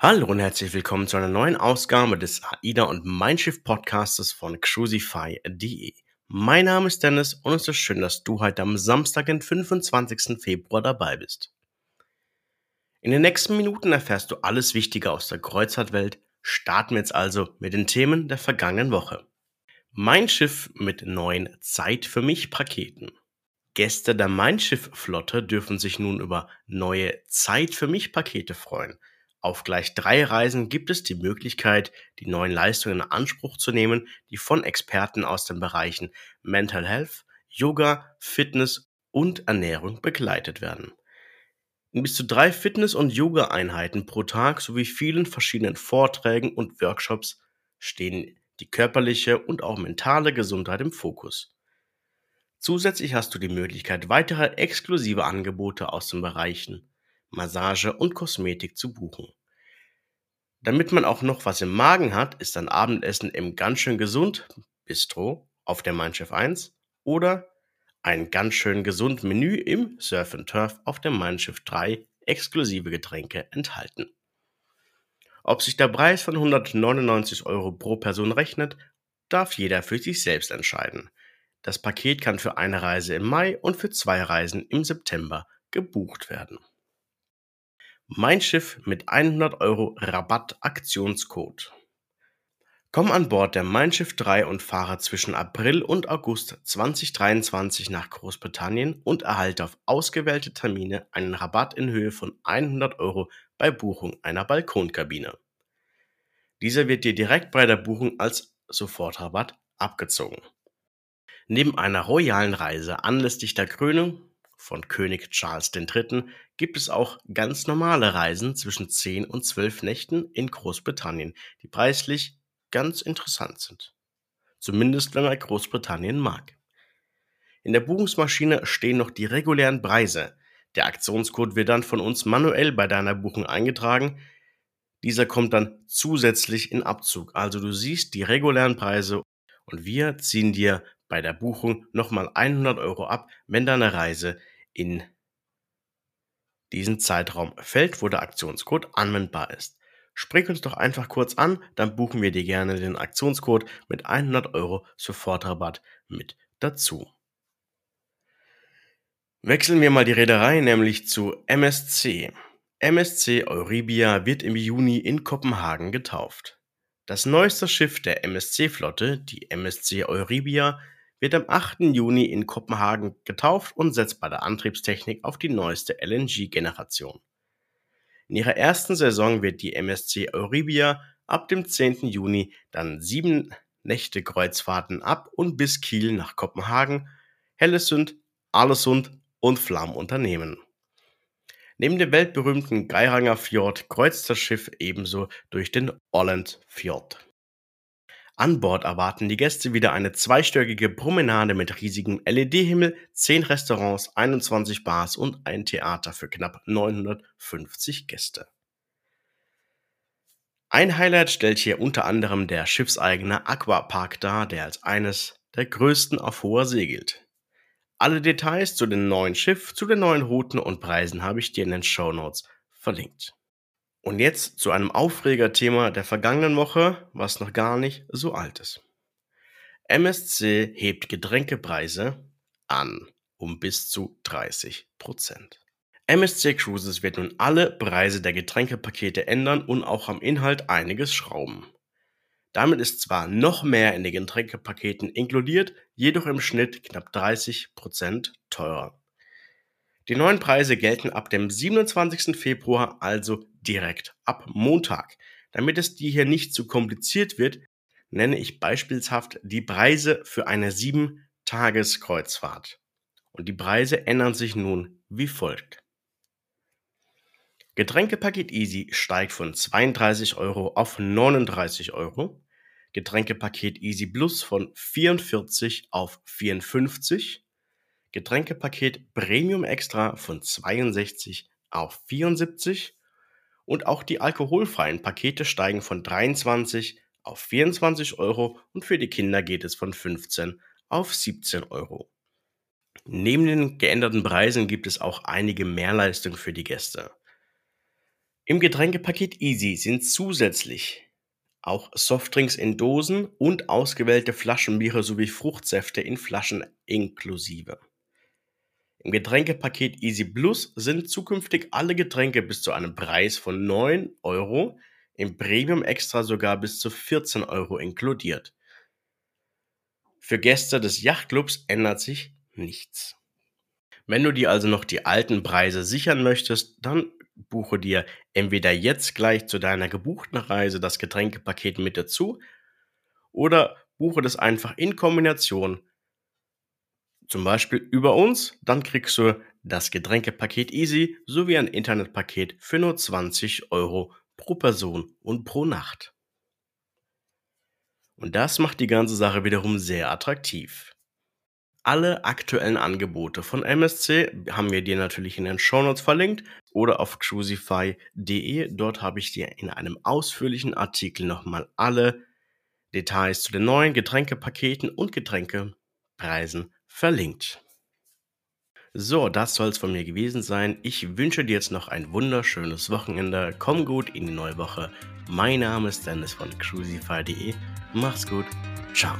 Hallo und herzlich willkommen zu einer neuen Ausgabe des AIDA und Mein Schiff Podcastes von cruisify.de. Mein Name ist Dennis und es ist schön, dass du heute am Samstag, den 25. Februar dabei bist. In den nächsten Minuten erfährst du alles Wichtige aus der Kreuzfahrtwelt. Starten wir jetzt also mit den Themen der vergangenen Woche. Mein Schiff mit neuen Zeit für mich Paketen. Gäste der Mein Schiff Flotte dürfen sich nun über neue Zeit für mich Pakete freuen. Auf gleich drei Reisen gibt es die Möglichkeit, die neuen Leistungen in Anspruch zu nehmen, die von Experten aus den Bereichen Mental Health, Yoga, Fitness und Ernährung begleitet werden. In bis zu drei Fitness- und Yoga-Einheiten pro Tag sowie vielen verschiedenen Vorträgen und Workshops stehen die körperliche und auch mentale Gesundheit im Fokus. Zusätzlich hast du die Möglichkeit, weitere exklusive Angebote aus den Bereichen Massage und Kosmetik zu buchen. Damit man auch noch was im Magen hat, ist ein Abendessen im ganz schön gesund Bistro auf der Mein Schiff 1 oder ein ganz schön gesund Menü im Surf and Turf auf dem Mein Schiff 3 exklusive Getränke enthalten. Ob sich der Preis von 199 Euro pro Person rechnet, darf jeder für sich selbst entscheiden. Das Paket kann für eine Reise im Mai und für zwei Reisen im September gebucht werden. Mein Schiff mit 100 Euro Rabatt Aktionscode. Komm an Bord der Mein Schiff 3 und fahre zwischen April und August 2023 nach Großbritannien und erhalte auf ausgewählte Termine einen Rabatt in Höhe von 100 Euro bei Buchung einer Balkonkabine. Dieser wird dir direkt bei der Buchung als Sofortrabatt abgezogen. Neben einer royalen Reise anlässlich der Krönung von König Charles III. gibt es auch ganz normale Reisen zwischen 10 und 12 Nächten in Großbritannien, die preislich ganz interessant sind. Zumindest wenn man Großbritannien mag. In der Buchungsmaschine stehen noch die regulären Preise. Der Aktionscode wird dann von uns manuell bei deiner Buchung eingetragen. Dieser kommt dann zusätzlich in Abzug. Also du siehst die regulären Preise und wir ziehen dir bei der Buchung nochmal 100 Euro ab, wenn deine Reise in diesen Zeitraum fällt, wo der Aktionscode anwendbar ist. Sprich uns doch einfach kurz an, dann buchen wir dir gerne den Aktionscode mit 100 Euro Sofortrabatt mit dazu. Wechseln wir mal die Reederei nämlich zu MSC. MSC Euribia wird im Juni in Kopenhagen getauft. Das neueste Schiff der MSC-Flotte, die MSC Euribia, wird am 8. Juni in Kopenhagen getauft und setzt bei der Antriebstechnik auf die neueste LNG-Generation. In ihrer ersten Saison wird die MSC Euribia ab dem 10. Juni dann sieben Nächte Kreuzfahrten ab und bis Kiel nach Kopenhagen, Hellesund, Arlesund und Flam unternehmen. Neben dem weltberühmten Geiranger Fjord kreuzt das Schiff ebenso durch den Olland Fjord. An Bord erwarten die Gäste wieder eine zweistöckige Promenade mit riesigem LED-Himmel, 10 Restaurants, 21 Bars und ein Theater für knapp 950 Gäste. Ein Highlight stellt hier unter anderem der schiffseigene Aquapark dar, der als eines der größten auf hoher See gilt. Alle Details zu dem neuen Schiff, zu den neuen Routen und Preisen habe ich dir in den Show Notes verlinkt. Und jetzt zu einem Aufregerthema der vergangenen Woche, was noch gar nicht so alt ist. MSC hebt Getränkepreise an um bis zu 30% MSC Cruises wird nun alle Preise der Getränkepakete ändern und auch am Inhalt einiges schrauben. Damit ist zwar noch mehr in den Getränkepaketen inkludiert, jedoch im Schnitt knapp 30% teurer. Die neuen Preise gelten ab dem 27. Februar, also direkt ab Montag. Damit es dir hier nicht zu kompliziert wird, nenne ich beispielshaft die Preise für eine 7-Tages-Kreuzfahrt. Und die Preise ändern sich nun wie folgt. Getränkepaket Easy steigt von 32 Euro auf 39 Euro. Getränkepaket Easy Plus von 44 auf 54. Getränkepaket Premium Extra von 62 auf 74 und auch die alkoholfreien Pakete steigen von 23 auf 24 Euro und für die Kinder geht es von 15 auf 17 Euro. Neben den geänderten Preisen gibt es auch einige Mehrleistungen für die Gäste. Im Getränkepaket Easy sind zusätzlich auch Softdrinks in Dosen und ausgewählte Flaschenbiere sowie Fruchtsäfte in Flaschen inklusive. Im Getränkepaket Easy Plus sind zukünftig alle Getränke bis zu einem Preis von 9 Euro, im Premium Extra sogar bis zu 14 Euro inkludiert. Für Gäste des Yachtclubs ändert sich nichts. Wenn du dir also noch die alten Preise sichern möchtest, dann buche dir entweder jetzt gleich zu deiner gebuchten Reise das Getränkepaket mit dazu oder buche das einfach in Kombination. Zum Beispiel über uns, dann kriegst du das Getränkepaket Easy sowie ein Internetpaket für nur 20 Euro pro Person und pro Nacht. Und das macht die ganze Sache wiederum sehr attraktiv. Alle aktuellen Angebote von MSC haben wir dir natürlich in den Shownotes verlinkt oder auf cruisify.de. Dort habe ich dir in einem ausführlichen Artikel nochmal alle Details zu den neuen Getränkepaketen und Getränkepreisen verlinkt. So, das soll es von mir gewesen sein. Ich wünsche dir jetzt noch ein wunderschönes Wochenende. Komm gut in die neue Woche. Mein Name ist Dennis von cruisify.de. Mach's gut. Ciao.